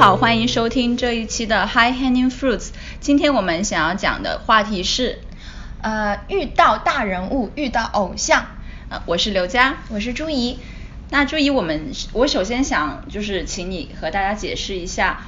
好，欢迎收听这一期的 High Hanging Fruits。今天我们想要讲的话题是，呃，遇到大人物，遇到偶像。呃，我是刘佳，我是朱怡。那朱怡，我们我首先想就是请你和大家解释一下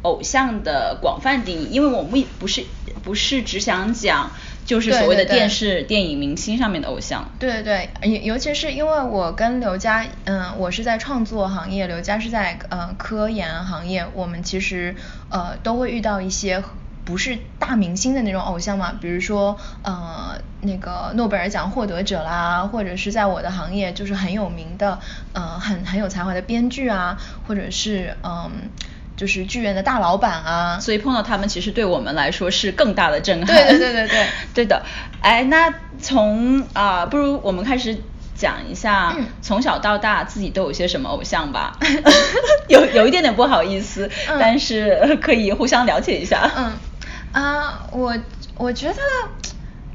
偶像的广泛定义，因为我们不是不是只想讲。就是所谓的电视、电影明星上面的偶像。对对对，尤尤其是因为我跟刘佳，嗯，我是在创作行业，刘佳是在呃科研行业，我们其实呃都会遇到一些不是大明星的那种偶像嘛，比如说呃那个诺贝尔奖获得者啦，或者是在我的行业就是很有名的，呃很很有才华的编剧啊，或者是嗯。就是剧院的大老板啊，所以碰到他们其实对我们来说是更大的震撼。对对对对对，对的。哎，那从啊，不如我们开始讲一下，从小到大自己都有些什么偶像吧。有有一点点不好意思，但是可以互相了解一下。嗯啊，我我觉得，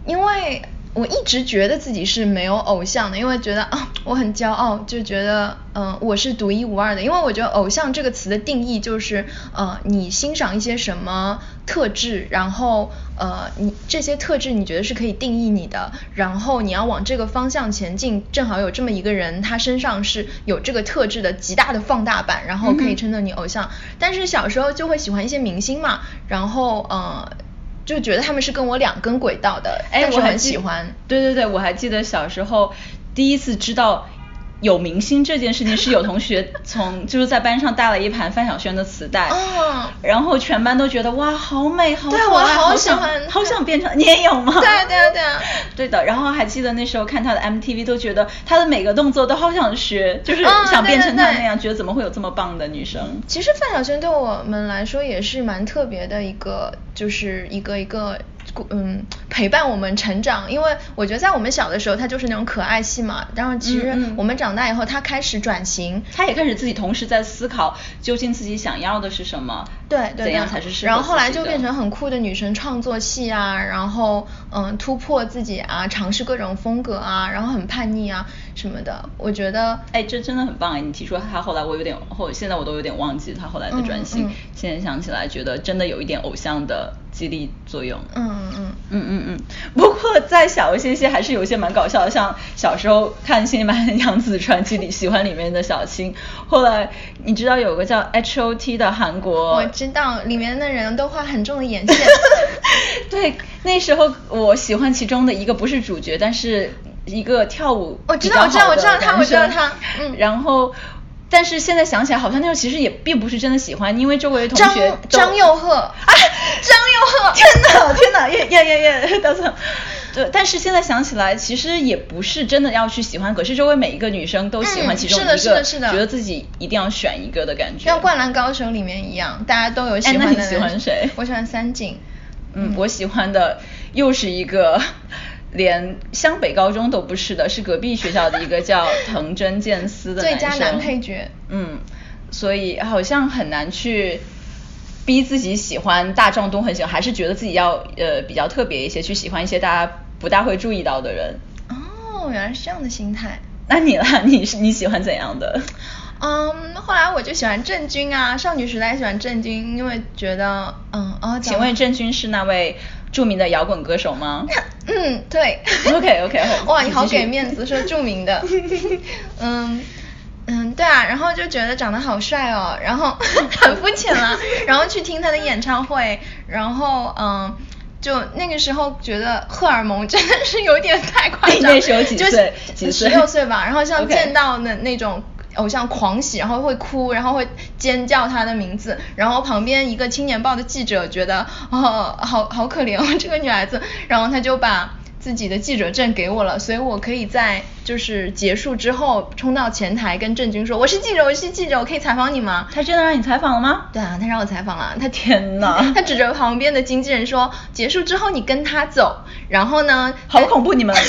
因为。我一直觉得自己是没有偶像的，因为觉得啊，我很骄傲，就觉得嗯，我是独一无二的。因为我觉得偶像这个词的定义就是呃，你欣赏一些什么特质，然后呃，你这些特质你觉得是可以定义你的，然后你要往这个方向前进，正好有这么一个人，他身上是有这个特质的极大的放大版，然后可以称作你偶像。但是小时候就会喜欢一些明星嘛，然后呃。就觉得他们是跟我两根轨道的，哎，我很喜欢。对对对，我还记得小时候第一次知道。有明星这件事情是有同学 从就是在班上带了一盘范晓萱的磁带，嗯然后全班都觉得哇好美好可爱，好喜欢好想变成你也有吗？对啊对啊对啊，对的。然后还记得那时候看她的 MTV 都觉得她的每个动作都好想学，就是想变成她那样，觉得怎么会有这么棒的女生？其实范晓萱对我们来说也是蛮特别的一个，就是一个一个。嗯，陪伴我们成长，因为我觉得在我们小的时候，他就是那种可爱系嘛。然后其实我们长大以后，他开始转型，他也开始自己同时在思考，究竟自己想要的是什么，对，怎样才是适合然后后来就变成很酷的女生创作系啊，然后嗯，突破自己啊，尝试各种风格啊，然后很叛逆啊什么的。我觉得，哎，这真的很棒哎！你提出她后来，我有点后，现在我都有点忘记她后来的转型。现在想起来，觉得真的有一点偶像的。激励作用。嗯嗯嗯嗯嗯嗯。不过再小一些些，还是有些蛮搞笑的，像小时候看《新版杨紫传奇》里喜欢里面的小青。后来你知道有个叫 H O T 的韩国，我知道里面的人都画很重的眼线。对，那时候我喜欢其中的一个不是主角，但是一个跳舞我知道我知道我知道他我知道他。嗯。然后。但是现在想起来，好像那时候其实也并不是真的喜欢，因为周围同学张张佑赫啊，张佑赫，天哪天哪，耶耶耶耶，等等，对，但是现在想起来，其实也不是真的要去喜欢，可是周围每一个女生都喜欢其中一个，是的，是的，觉得自己一定要选一个的感觉，像《灌篮高手》里面一样，大家都有喜欢的。喜欢谁？我喜欢三井。嗯，我喜欢的又是一个。连湘北高中都不是的，是隔壁学校的一个叫藤真健司的最佳男配角。嗯，所以好像很难去逼自己喜欢大众都很喜欢，还是觉得自己要呃比较特别一些，去喜欢一些大家不大会注意到的人。哦，原来是这样的心态。那你啦，你是你喜欢怎样的？嗯，后来我就喜欢郑钧啊，少女时代喜欢郑钧，因为觉得嗯哦，请问郑钧是那位？著名的摇滚歌手吗？嗯，对。OK OK。哇，你好给面子说著名的。嗯嗯，对啊，然后就觉得长得好帅哦，然后 很肤浅了，然后去听他的演唱会，然后嗯，就那个时候觉得荷尔蒙真的是有点太夸张。那时候几岁？几岁？十六岁吧。然后像见到那那种。偶像狂喜，然后会哭，然后会尖叫他的名字，然后旁边一个青年报的记者觉得，哦，好好可怜哦，这个女孩子，然后他就把。自己的记者证给我了，所以我可以在就是结束之后冲到前台跟郑钧说我是记者，我是记者，我可以采访你吗？他真的让你采访了吗？对啊，他让我采访了。他天哪！他指着旁边的经纪人说，结束之后你跟他走，然后呢？好恐怖你们！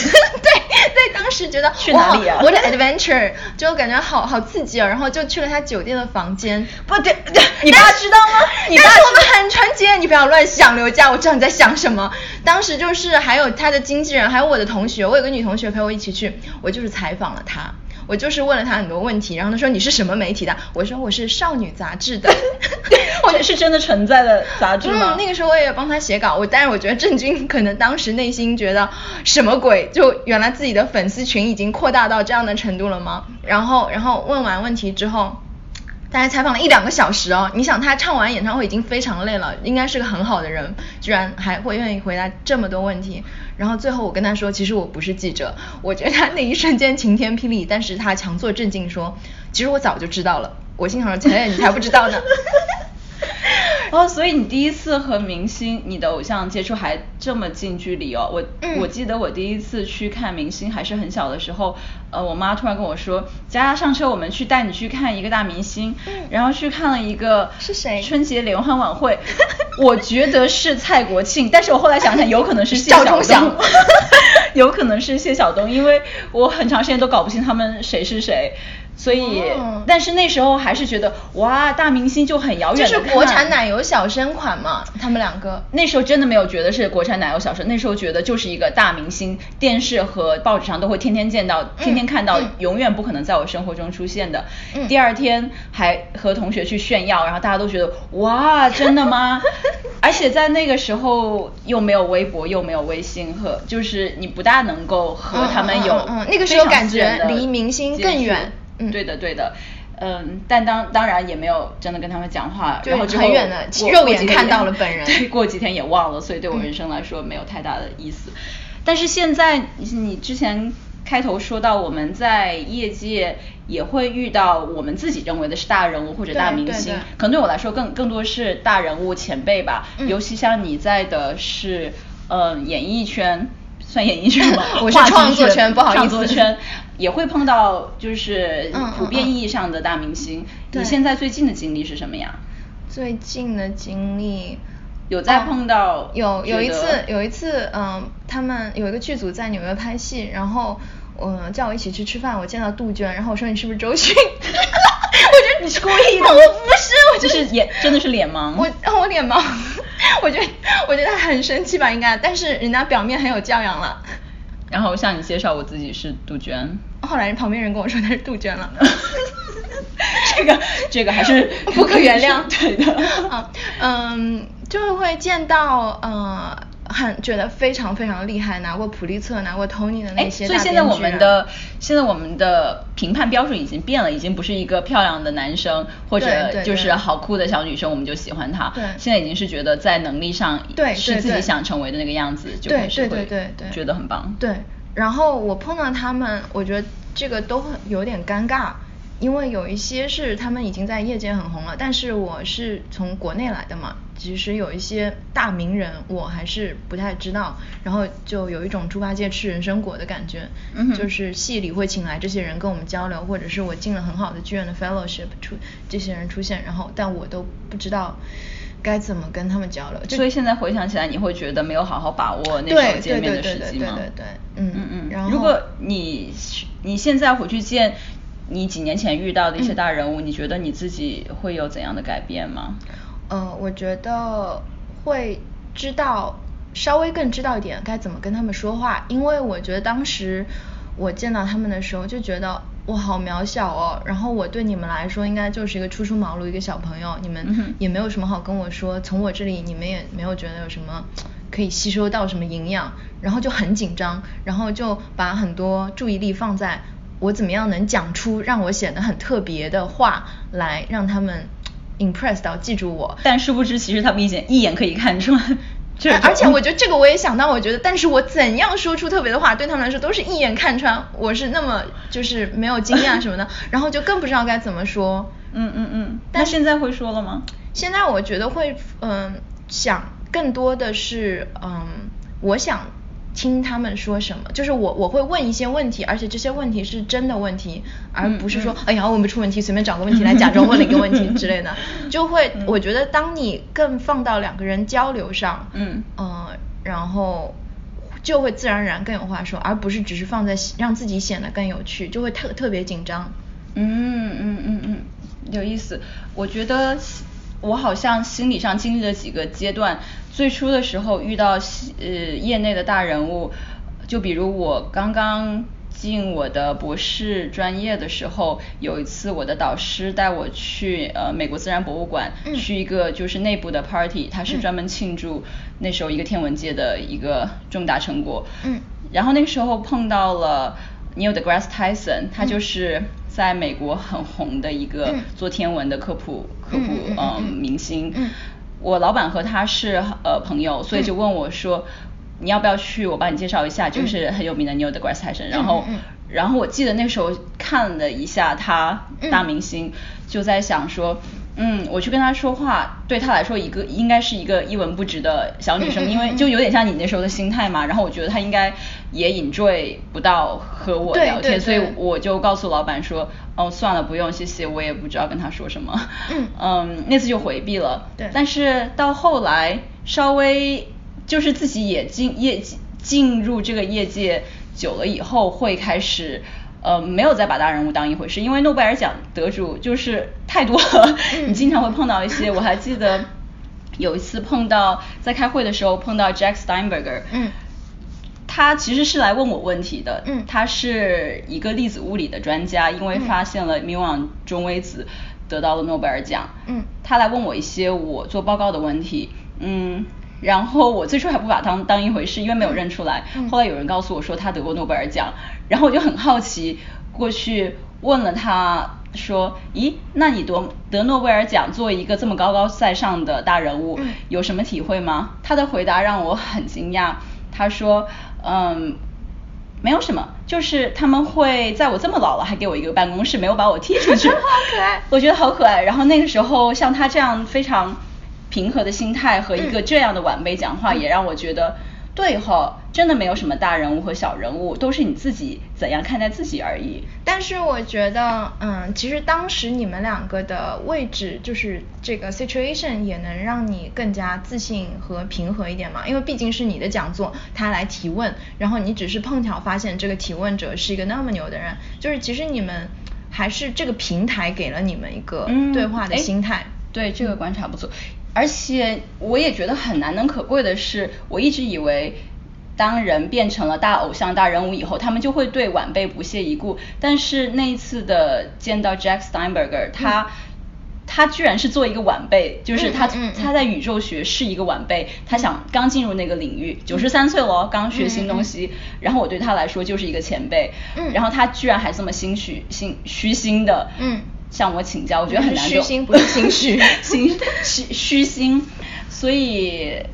对对，当时觉得去哪里啊？我的 adventure 就感觉好好刺激啊，然后就去了他酒店的房间。不对，你爸知道吗？你爸我们很纯洁，你不要乱想，刘佳，我知道你在想什么。当时就是还有他的。经纪人还有我的同学，我有个女同学陪我一起去，我就是采访了他。我就是问了他很多问题，然后他说你是什么媒体的？我说我是少女杂志的。或者是真的存在的杂志吗？嗯，那个时候我也帮他写稿，我但是我觉得郑钧可能当时内心觉得什么鬼，就原来自己的粉丝群已经扩大到这样的程度了吗？然后然后问完问题之后。大家采访了一两个小时哦，你想他唱完演唱会已经非常累了，应该是个很好的人，居然还会愿意回答这么多问题。然后最后我跟他说，其实我不是记者，我觉得他那一瞬间晴天霹雳，但是他强作镇静说，其实我早就知道了。我心想说，哎，你才不知道呢。哦，所以你第一次和明星，你的偶像接触还这么近距离哦。我我记得我第一次去看明星还是很小的时候，呃，我妈突然跟我说，佳佳上车，我们去带你去看一个大明星。嗯。然后去看了一个是谁？春节联欢晚会。我觉得是蔡国庆，但是我后来想想，有可能是谢晓东。有可能是谢晓东，因为我很长时间都搞不清他们谁是谁。所以，但是那时候还是觉得哇，大明星就很遥远。就是国产奶油小生款嘛，他们两个。那时候真的没有觉得是国产奶油小生，那时候觉得就是一个大明星，电视和报纸上都会天天见到，天天看到，永远不可能在我生活中出现的。第二天还和同学去炫耀，然后大家都觉得哇，真的吗？而且在那个时候又没有微博，又没有微信，和就是你不大能够和他们有那个时候感觉离明星更远。对的，对的，嗯，但当当然也没有真的跟他们讲话，然后很远的肉眼看到了本人，对，过几天也忘了，所以对我人生来说没有太大的意思。但是现在你你之前开头说到我们在业界也会遇到我们自己认为的是大人物或者大明星，可能对我来说更更多是大人物前辈吧，尤其像你在的是嗯演艺圈。算演艺圈吗？我是创作圈，不好意思。创作圈也会碰到，就是普遍意义上的大明星。你现在最近的经历是什么呀？最近的经历有在碰到？有有一次，有一次，嗯，他们有一个剧组在纽约拍戏，然后嗯叫我一起去吃饭，我见到杜鹃，然后我说你是不是周迅？我觉得你是故意的，我不是，我就是眼真的是脸盲。我我脸盲。我觉得我觉得他很生气吧，应该，但是人家表面很有教养了。然后向你介绍我自己是杜鹃，后来旁边人跟我说他是杜鹃了。这个这个还是 不可原谅，对的。嗯，就是会见到呃。很觉得非常非常厉害，拿过普利策、拿过 Tony 的那些所以现在我们的现在我们的评判标准已经变了，已经不是一个漂亮的男生或者就是好酷的小女生我们就喜欢他。对，现在已经是觉得在能力上是自己想成为的那个样子，就对对对对对，觉得很棒。对，然后我碰到他们，我觉得这个都很有点尴尬。因为有一些是他们已经在业界很红了，但是我是从国内来的嘛，其实有一些大名人我还是不太知道，然后就有一种猪八戒吃人参果的感觉，就是戏里会请来这些人跟我们交流，或者是我进了很好的剧院的 fellowship 出这些人出现，然后但我都不知道该怎么跟他们交流。所以现在回想起来，你会觉得没有好好把握那时候见面的时机吗？对对对对对对，嗯嗯嗯。然后如果你你现在回去见。你几年前遇到的一些大人物，你觉得你自己会有怎样的改变吗？呃，我觉得会知道稍微更知道一点该怎么跟他们说话，因为我觉得当时我见到他们的时候就觉得我好渺小哦，然后我对你们来说应该就是一个初出茅庐一个小朋友，你们也没有什么好跟我说，从我这里你们也没有觉得有什么可以吸收到什么营养，然后就很紧张，然后就把很多注意力放在。我怎么样能讲出让我显得很特别的话来，让他们 impress 到记住我？但殊不知，其实他们一眼一眼可以看出来。而且我觉得这个我也想到，我觉得，但是我怎样说出特别的话，对他们来说都是一眼看穿我是那么就是没有经验什么的，然后就更不知道该怎么说。嗯嗯嗯。那现在会说了吗？现在我觉得会，嗯，想更多的是，嗯，我想。听他们说什么，就是我我会问一些问题，而且这些问题是真的问题，而不是说哎呀问不出问题，随便找个问题来 假装问了一个问题之类的，就会我觉得当你更放到两个人交流上，嗯。呃，然后就会自然而然更有话说，而不是只是放在让自己显得更有趣，就会特特别紧张。嗯嗯嗯嗯，有意思，我觉得我好像心理上经历了几个阶段。最初的时候遇到呃业内的大人物，就比如我刚刚进我的博士专业的时候，有一次我的导师带我去呃美国自然博物馆，去一个就是内部的 party，他是专门庆祝那时候一个天文界的一个重大成果。嗯。然后那个时候碰到了 Neil deGrasse Tyson，他就是在美国很红的一个做天文的科普科普嗯明星。嗯。我老板和他是呃朋友，所以就问我说。你要不要去？我帮你介绍一下，就是很有名的 Neil deGrasse Tyson。然后，然后我记得那时候看了一下他大明星，就在想说，嗯，我去跟他说话，对他来说一个应该是一个一文不值的小女生，因为就有点像你那时候的心态嘛。然后我觉得他应该也 enjoy 不到和我聊天，所以我就告诉老板说，哦，算了，不用，谢谢，我也不知道跟他说什么。嗯，嗯，那次就回避了。对。但是到后来稍微。就是自己也进业进入这个业界久了以后，会开始呃没有再把大人物当一回事，因为诺贝尔奖得主就是太多了，你经常会碰到一些。我还记得有一次碰到在开会的时候碰到 Jack Steinberger，嗯，他其实是来问我问题的，嗯，他是一个粒子物理的专家，因为发现了缪昂中微子得到了诺贝尔奖，嗯，他来问我一些我做报告的问题，嗯。然后我最初还不把当当一回事，因为没有认出来。后来有人告诉我说他得过诺贝尔奖，然后我就很好奇，过去问了他说：“咦，那你得得诺贝尔奖，作为一个这么高高在上的大人物，有什么体会吗？”他的回答让我很惊讶，他说：“嗯，没有什么，就是他们会在我这么老了还给我一个办公室，没有把我踢出去。”好可爱，我觉得好可爱。然后那个时候像他这样非常。平和的心态和一个这样的晚辈讲话，也让我觉得，对哈，真的没有什么大人物和小人物，都是你自己怎样看待自己而已。但是我觉得，嗯，其实当时你们两个的位置，就是这个 situation 也能让你更加自信和平和一点嘛。因为毕竟是你的讲座，他来提问，然后你只是碰巧发现这个提问者是一个那么牛的人，就是其实你们还是这个平台给了你们一个对话的心态。对，这个观察不错。而且我也觉得很难能可贵的是，我一直以为，当人变成了大偶像、大人物以后，他们就会对晚辈不屑一顾。但是那一次的见到 Jack Steinberger，他他居然是做一个晚辈，就是他他在宇宙学是一个晚辈，他想刚进入那个领域，九十三岁了，刚学新东西，然后我对他来说就是一个前辈，然后他居然还这么心虚心虚心的。向我请教，我觉得很难。虚心不是心虚，心虚虚心，所以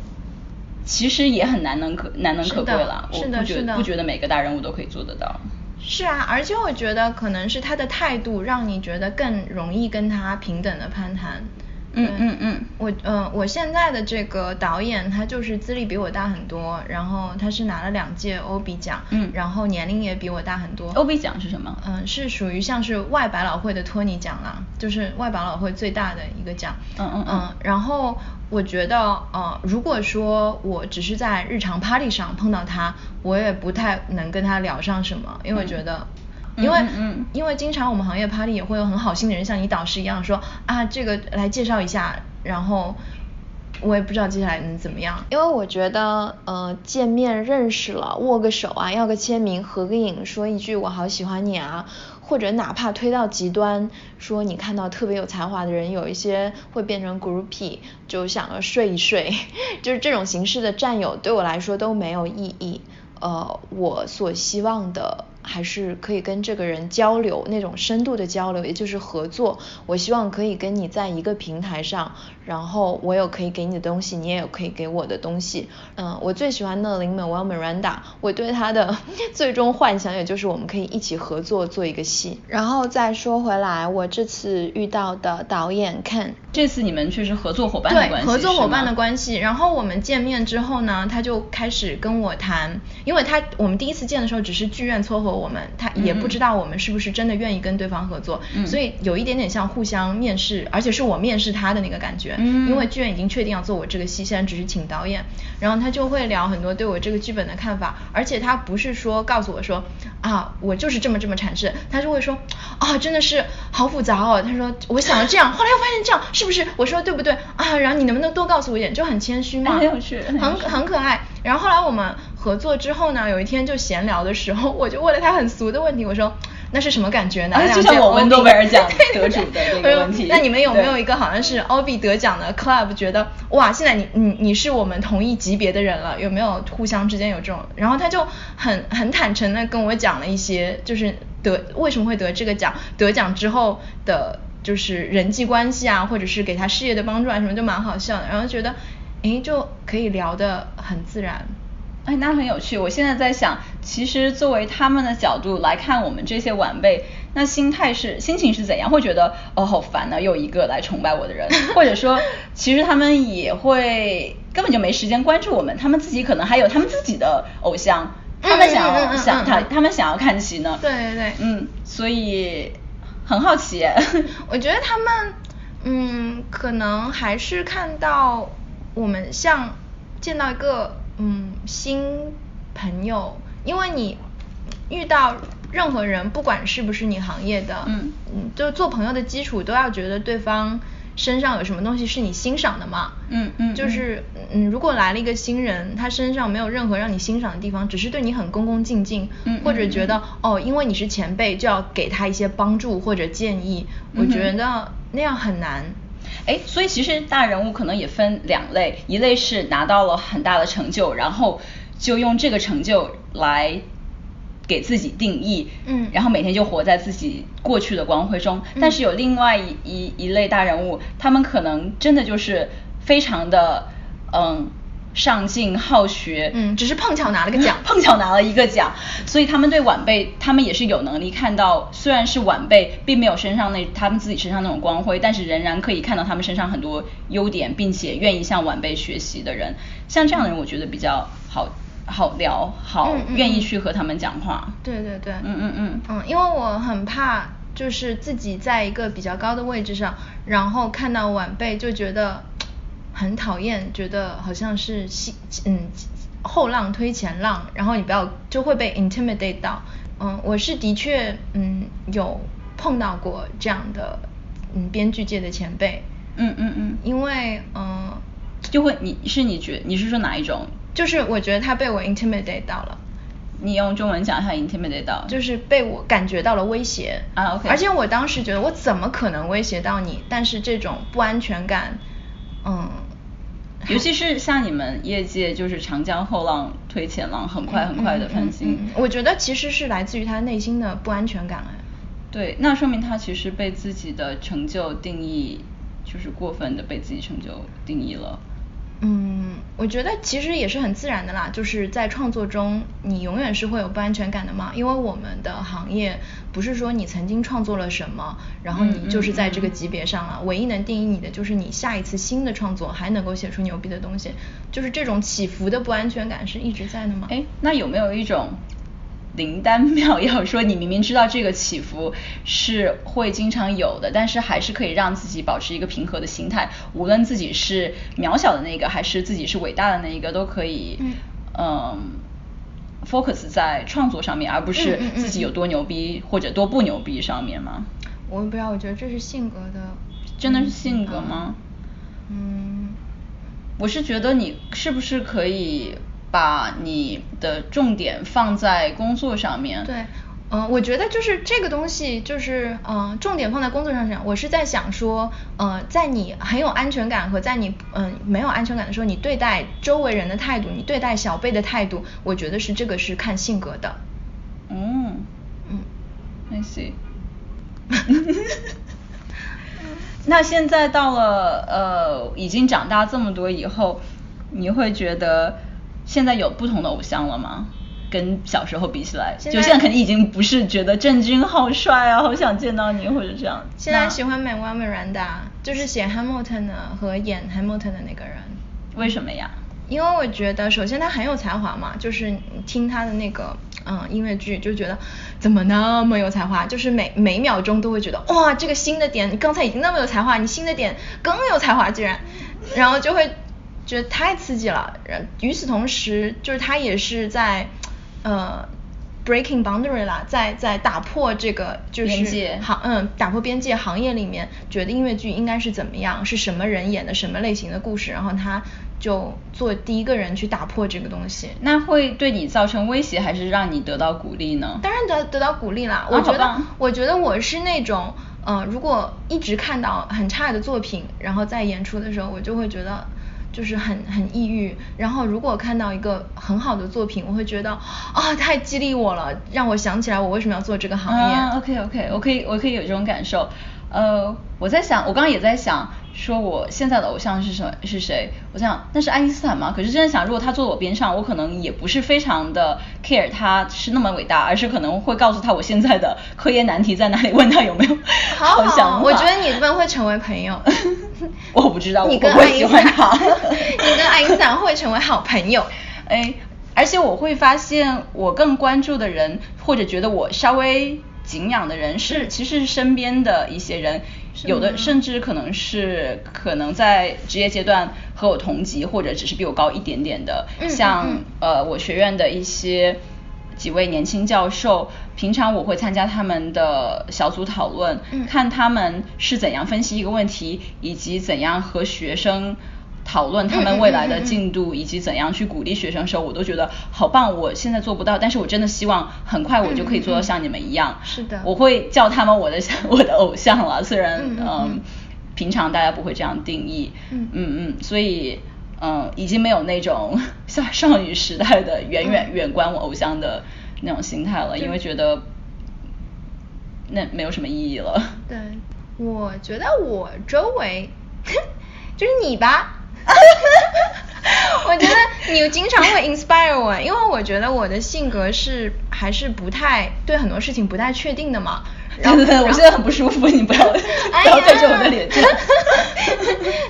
其实也很难能可难能可贵了。是的，是的，不觉得每个大人物都可以做得到。是啊，而且我觉得可能是他的态度让你觉得更容易跟他平等的攀谈。嗯嗯嗯，我嗯，我现在的这个导演他就是资历比我大很多，然后他是拿了两届欧比奖，嗯，然后年龄也比我大很多。欧比奖是什么？嗯，是属于像是外百老汇的托尼奖啦，就是外百老汇最大的一个奖。嗯嗯嗯。然后我觉得，呃，如果说我只是在日常 party 上碰到他，我也不太能跟他聊上什么，因为我觉得。因为，因为经常我们行业 party 也会有很好心的人像你导师一样说啊，这个来介绍一下，然后我也不知道接下来能怎么样。因为我觉得，呃，见面认识了，握个手啊，要个签名，合个影，说一句我好喜欢你啊，或者哪怕推到极端，说你看到特别有才华的人，有一些会变成 groupie，就想要睡一睡，就是这种形式的占有，对我来说都没有意义。呃，我所希望的。还是可以跟这个人交流，那种深度的交流，也就是合作。我希望可以跟你在一个平台上，然后我有可以给你的东西，你也有可以给我的东西。嗯，我最喜欢的林美 Well Miranda，我对她的 最终幻想，也就是我们可以一起合作做一个戏。然后再说回来，我这次遇到的导演 Ken，这次你们却是合作伙伴的关系，合作伙伴的关系。然后我们见面之后呢，他就开始跟我谈，因为他我们第一次见的时候只是剧院撮合。我们他也不知道我们是不是真的愿意跟对方合作，所以有一点点像互相面试，而且是我面试他的那个感觉，因为剧院已经确定要做我这个戏，现在只是请导演，然后他就会聊很多对我这个剧本的看法，而且他不是说告诉我说啊我就是这么这么阐释，他就会说啊真的是好复杂哦，他说我想要这样，后来又发现这样是不是？我说对不对啊？然后你能不能多告诉我一点？就很谦虚嘛，很有趣，很很可爱。然后后来我们。合作之后呢，有一天就闲聊的时候，我就问了他很俗的问题，我说那是什么感觉呢？就像我问诺贝尔奖得主的那个问题。那你们有没有一个好像是奥比得奖的 club，觉得哇，现在你你你是我们同一级别的人了，有没有互相之间有这种？然后他就很很坦诚的跟我讲了一些，就是得为什么会得这个奖，得奖之后的。就是人际关系啊，或者是给他事业的帮助啊，什么就蛮好笑的，然后觉得，诶，就可以聊得很自然，哎，那很有趣。我现在在想，其实作为他们的角度来看我们这些晚辈，那心态是心情是怎样？会觉得哦好烦啊，又一个来崇拜我的人，或者说，其实他们也会根本就没时间关注我们，他们自己可能还有他们自己的偶像，他们想要想他他们想要看齐呢。对对对，嗯，所以。很好奇，我觉得他们，嗯，可能还是看到我们像见到一个嗯新朋友，因为你遇到任何人，不管是不是你行业的，嗯嗯，就做朋友的基础都要觉得对方。身上有什么东西是你欣赏的吗？嗯嗯，就是嗯，如果来了一个新人，他身上没有任何让你欣赏的地方，只是对你很恭恭敬敬，或者觉得哦，因为你是前辈就要给他一些帮助或者建议，我觉得那样很难。哎，所以其实大人物可能也分两类，一类是拿到了很大的成就，然后就用这个成就来。给自己定义，嗯，然后每天就活在自己过去的光辉中。但是有另外一一一类大人物，他们可能真的就是非常的嗯上进好学，嗯，只是碰巧拿了个奖，碰巧拿了一个奖，所以他们对晚辈，他们也是有能力看到，虽然是晚辈，并没有身上那他们自己身上那种光辉，但是仍然可以看到他们身上很多优点，并且愿意向晚辈学习的人。像这样的人，我觉得比较好。好聊，好愿意去和他们讲话。对对对，嗯嗯嗯，嗯，因为我很怕，就是自己在一个比较高的位置上，然后看到晚辈就觉得很讨厌，觉得好像是西嗯后浪推前浪，然后你不要就会被 intimidate 到。嗯，我是的确嗯有碰到过这样的嗯编剧界的前辈。嗯嗯嗯，因为嗯就会你是你觉你是说哪一种？就是我觉得他被我 intimidate 到了，你用中文讲一下 intimidate 到，就是被我感觉到了威胁啊，OK，而且我当时觉得我怎么可能威胁到你？但是这种不安全感，嗯，尤其是像你们业界就是长江后浪推前浪，很快很快的翻新，我觉得其实是来自于他内心的不安全感哎，对，那说明他其实被自己的成就定义，就是过分的被自己成就定义了。嗯，我觉得其实也是很自然的啦，就是在创作中，你永远是会有不安全感的嘛，因为我们的行业不是说你曾经创作了什么，然后你就是在这个级别上了，唯一能定义你的就是你下一次新的创作还能够写出牛逼的东西，就是这种起伏的不安全感是一直在的吗？哎，那有没有一种？灵丹妙药说，你明明知道这个起伏是会经常有的，但是还是可以让自己保持一个平和的心态。无论自己是渺小的那个，还是自己是伟大的那一个，都可以嗯。focus 在创作上面，而不是自己有多牛逼或者多不牛逼上面吗？我不知道，我觉得这是性格的，真的是性格吗？嗯，我是觉得你是不是可以。把你的重点放在工作上面。对，嗯，我觉得就是这个东西，就是嗯，重点放在工作上讲。我是在想说，呃，在你很有安全感和在你嗯没有安全感的时候，你对待周围人的态度，你对待小辈的态度，我觉得是这个是看性格的。嗯嗯，I see。那现在到了呃，已经长大这么多以后，你会觉得？现在有不同的偶像了吗？跟小时候比起来，就现在肯定已经不是觉得郑钧好帅啊，好想见到你或者这样。现在喜欢美国美兰达，就是写 Hamilton 的和演 Hamilton 的那个人。为什么呀？因为我觉得，首先他很有才华嘛，就是听他的那个嗯音乐剧，就觉得怎么那么有才华，就是每每秒钟都会觉得哇，这个新的点，你刚才已经那么有才华，你新的点更有才华，居然，然后就会。觉得太刺激了，然与此同时，就是他也是在，呃，breaking boundary 啦，在在打破这个就是行嗯打破边界行业里面觉得音乐剧应该是怎么样，是什么人演的什么类型的故事，然后他就做第一个人去打破这个东西。那会对你造成威胁，还是让你得到鼓励呢？当然得得到鼓励啦。我觉得我觉得我是那种呃，如果一直看到很差的作品，然后在演出的时候，我就会觉得。就是很很抑郁，然后如果看到一个很好的作品，我会觉得啊太激励我了，让我想起来我为什么要做这个行业。OK OK，我可以我可以有这种感受。呃，我在想，我刚刚也在想。说我现在的偶像是什么是谁？我想那是爱因斯坦吗？可是真的想，如果他坐我边上，我可能也不是非常的 care 他是那么伟大，而是可能会告诉他我现在的 科研难题在哪里，问他有没有好 想我觉得你们会成为朋友。我不知道，你跟爱因斯坦，你跟爱因斯坦会成为好朋友。哎，而且我会发现，我更关注的人，或者觉得我稍微敬仰的人，是其实是身边的一些人。有的甚至可能是可能在职业阶段和我同级，或者只是比我高一点点的，像呃我学院的一些几位年轻教授，平常我会参加他们的小组讨论，看他们是怎样分析一个问题，以及怎样和学生。讨论他们未来的进度以及怎样去鼓励学生的时候，我都觉得好棒。我现在做不到，但是我真的希望很快我就可以做到像你们一样。是的，我会叫他们我的我的偶像了。虽然嗯，平常大家不会这样定义。嗯嗯，所以嗯，已经没有那种 像少女时代的远远远观我偶像的那种心态了，因为觉得那没有什么意义了。对，我觉得我周围 就是你吧。我觉得你经常会 inspire 我，因为我觉得我的性格是还是不太对很多事情不太确定的嘛。对对对，我现在很不舒服，你不要 不要对着我的脸。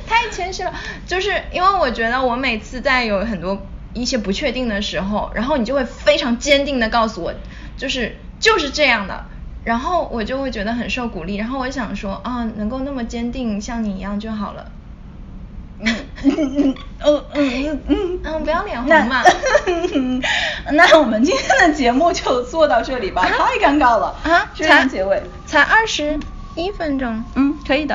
太谦虚了，就是因为我觉得我每次在有很多一些不确定的时候，然后你就会非常坚定的告诉我，就是就是这样的，然后我就会觉得很受鼓励，然后我想说啊，能够那么坚定像你一样就好了。嗯嗯嗯嗯嗯嗯嗯，不要脸红嘛。那我们今天的节目就做到这里吧，太尴尬了啊！才结尾，才二十一分钟，嗯，可以的。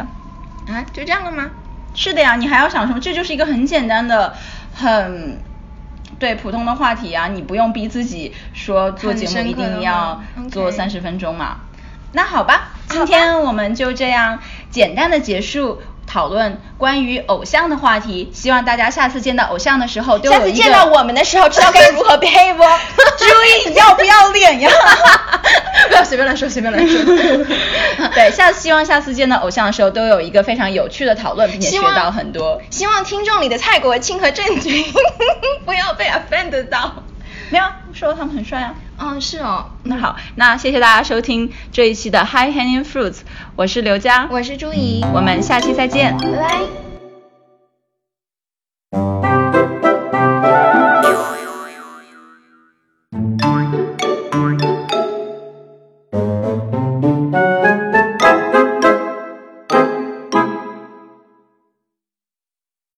啊，就这样了吗？是的呀，你还要想什么？这就是一个很简单的、很对普通的话题啊，你不用逼自己说做节目一定要做三十分钟嘛。那好吧，今天我们就这样简单的结束。讨论关于偶像的话题，希望大家下次见到偶像的时候下次见到我们的时候，知道该如何 behave。注意，你要不要脸呀？不要随便乱说，随便乱说。对，下次希望下次见到偶像的时候，都有一个非常有趣的讨论，并且学到很多。希望听众里的蔡国庆和郑钧不要被 offend 到。没有，说他们很帅啊。嗯，是哦。那好，那谢谢大家收听这一期的 High Hanging Fruits，我是刘佳，我是朱怡，我们下期再见，拜拜。